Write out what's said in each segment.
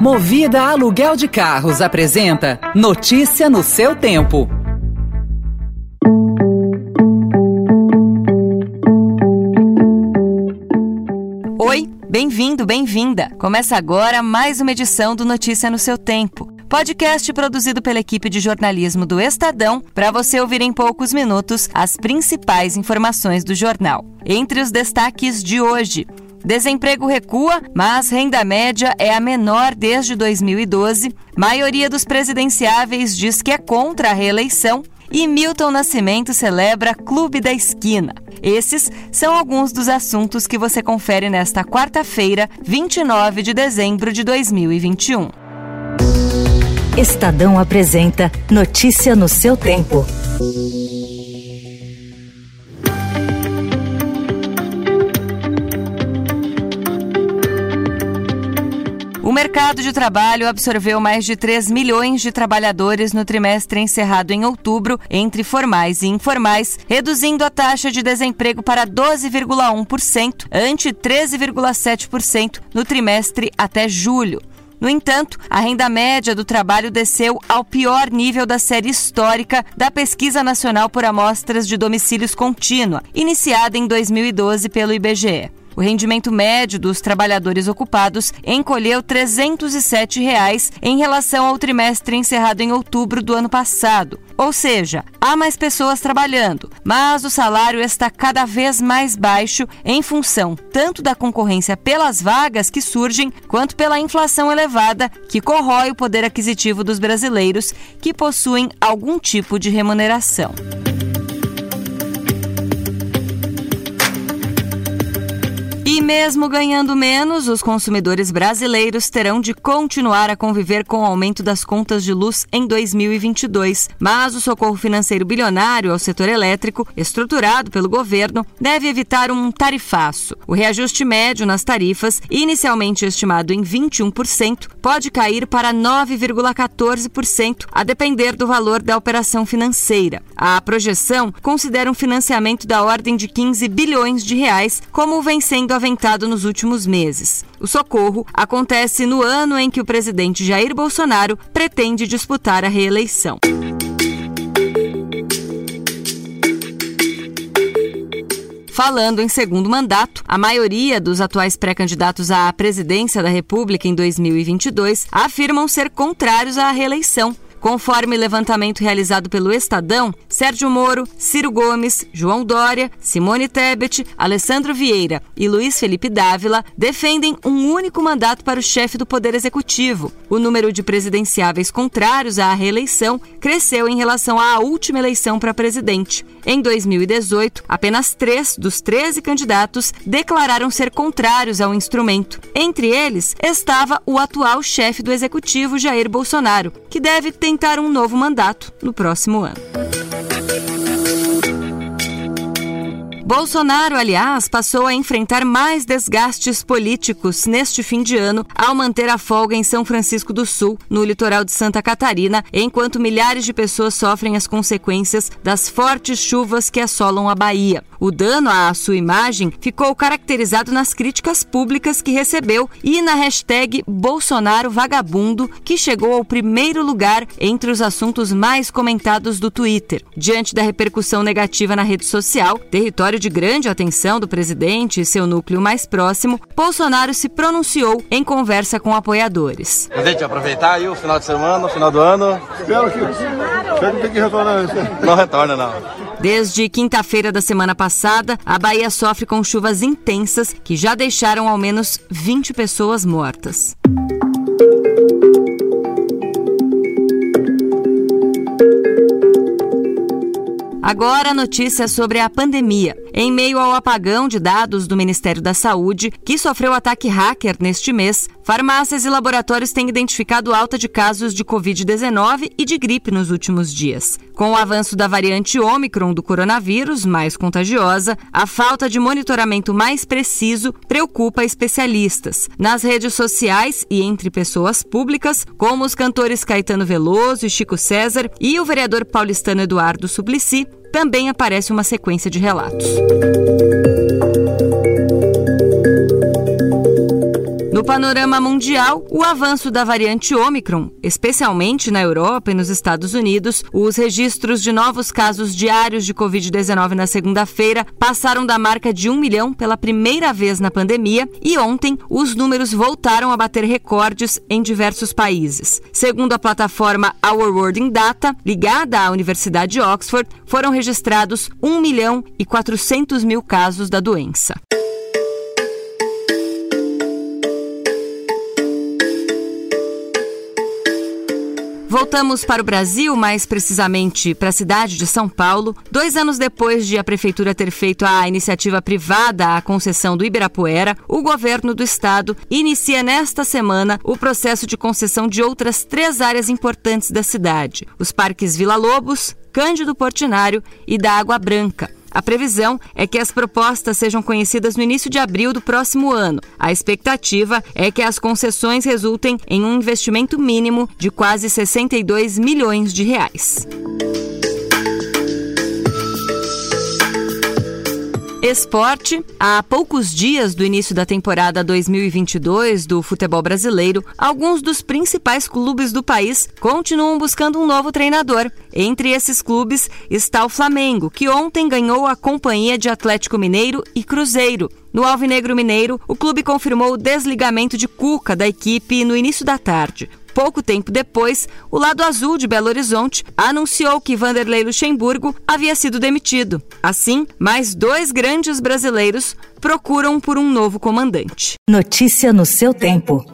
Movida Aluguel de Carros apresenta Notícia no seu tempo. Oi, bem-vindo, bem-vinda. Começa agora mais uma edição do Notícia no seu tempo. Podcast produzido pela equipe de jornalismo do Estadão para você ouvir em poucos minutos as principais informações do jornal. Entre os destaques de hoje, Desemprego recua, mas renda média é a menor desde 2012. Maioria dos presidenciáveis diz que é contra a reeleição. E Milton Nascimento celebra Clube da Esquina. Esses são alguns dos assuntos que você confere nesta quarta-feira, 29 de dezembro de 2021. Estadão apresenta Notícia no seu tempo. O mercado de trabalho absorveu mais de 3 milhões de trabalhadores no trimestre encerrado em outubro, entre formais e informais, reduzindo a taxa de desemprego para 12,1%, ante 13,7% no trimestre até julho. No entanto, a renda média do trabalho desceu ao pior nível da série histórica da Pesquisa Nacional por Amostras de Domicílios Contínua, iniciada em 2012 pelo IBGE. O rendimento médio dos trabalhadores ocupados encolheu 307 reais em relação ao trimestre encerrado em outubro do ano passado. Ou seja, há mais pessoas trabalhando, mas o salário está cada vez mais baixo em função tanto da concorrência pelas vagas que surgem, quanto pela inflação elevada que corrói o poder aquisitivo dos brasileiros que possuem algum tipo de remuneração. E mesmo ganhando menos, os consumidores brasileiros terão de continuar a conviver com o aumento das contas de luz em 2022. Mas o socorro financeiro bilionário ao setor elétrico, estruturado pelo governo, deve evitar um tarifaço. O reajuste médio nas tarifas, inicialmente estimado em 21%, pode cair para 9,14%, a depender do valor da operação financeira. A projeção considera um financiamento da ordem de 15 bilhões de reais, como vem sendo nos últimos meses. O socorro acontece no ano em que o presidente Jair Bolsonaro pretende disputar a reeleição. Falando em segundo mandato, a maioria dos atuais pré-candidatos à presidência da República em 2022 afirmam ser contrários à reeleição. Conforme levantamento realizado pelo Estadão, Sérgio Moro, Ciro Gomes, João Dória, Simone Tebet, Alessandro Vieira e Luiz Felipe Dávila defendem um único mandato para o chefe do Poder Executivo. O número de presidenciáveis contrários à reeleição cresceu em relação à última eleição para presidente. Em 2018, apenas três dos 13 candidatos declararam ser contrários ao instrumento. Entre eles estava o atual chefe do Executivo, Jair Bolsonaro, que deve tentar um novo mandato no próximo ano. Bolsonaro, aliás, passou a enfrentar mais desgastes políticos neste fim de ano ao manter a folga em São Francisco do Sul, no litoral de Santa Catarina, enquanto milhares de pessoas sofrem as consequências das fortes chuvas que assolam a Bahia. O dano à sua imagem ficou caracterizado nas críticas públicas que recebeu e na hashtag Bolsonaro Vagabundo, que chegou ao primeiro lugar entre os assuntos mais comentados do Twitter. Diante da repercussão negativa na rede social, território de grande atenção do presidente e seu núcleo mais próximo, Bolsonaro se pronunciou em conversa com apoiadores. Presidente, aproveitar aí o final de semana, o final do ano. Espero que. Espero que tem que retornar. Não retorna, não. Desde quinta-feira da semana passada, a Bahia sofre com chuvas intensas que já deixaram ao menos 20 pessoas mortas. Agora, notícia sobre a pandemia. Em meio ao apagão de dados do Ministério da Saúde, que sofreu ataque hacker neste mês, farmácias e laboratórios têm identificado alta de casos de Covid-19 e de gripe nos últimos dias. Com o avanço da variante Ômicron do coronavírus, mais contagiosa, a falta de monitoramento mais preciso preocupa especialistas. Nas redes sociais e entre pessoas públicas, como os cantores Caetano Veloso e Chico César e o vereador paulistano Eduardo Suplicy, também aparece uma sequência de relatos. Panorama mundial, o avanço da variante Omicron, especialmente na Europa e nos Estados Unidos, os registros de novos casos diários de Covid-19 na segunda-feira passaram da marca de um milhão pela primeira vez na pandemia e ontem os números voltaram a bater recordes em diversos países. Segundo a plataforma Our World in Data, ligada à Universidade de Oxford, foram registrados 1 milhão e 400 mil casos da doença. Voltamos para o Brasil, mais precisamente para a cidade de São Paulo. Dois anos depois de a prefeitura ter feito a iniciativa privada à concessão do Ibirapuera, o governo do estado inicia nesta semana o processo de concessão de outras três áreas importantes da cidade: os parques Vila Lobos, Cândido Portinário e da Água Branca. A previsão é que as propostas sejam conhecidas no início de abril do próximo ano. A expectativa é que as concessões resultem em um investimento mínimo de quase 62 milhões de reais. Esporte. Há poucos dias do início da temporada 2022 do futebol brasileiro, alguns dos principais clubes do país continuam buscando um novo treinador. Entre esses clubes está o Flamengo, que ontem ganhou a companhia de Atlético Mineiro e Cruzeiro. No Alvinegro Mineiro, o clube confirmou o desligamento de Cuca da equipe no início da tarde. Pouco tempo depois, o lado azul de Belo Horizonte anunciou que Vanderlei Luxemburgo havia sido demitido. Assim, mais dois grandes brasileiros procuram por um novo comandante. Notícia no seu tempo.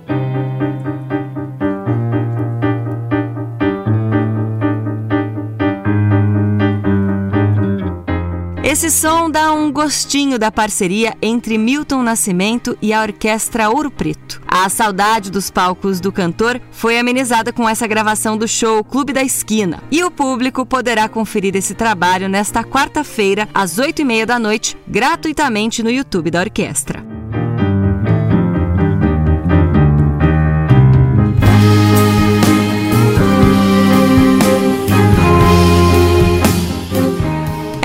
Esse som dá um gostinho da parceria entre Milton Nascimento e a Orquestra Ouro Preto. A saudade dos palcos do cantor foi amenizada com essa gravação do show Clube da Esquina. E o público poderá conferir esse trabalho nesta quarta-feira, às oito e meia da noite, gratuitamente no YouTube da orquestra.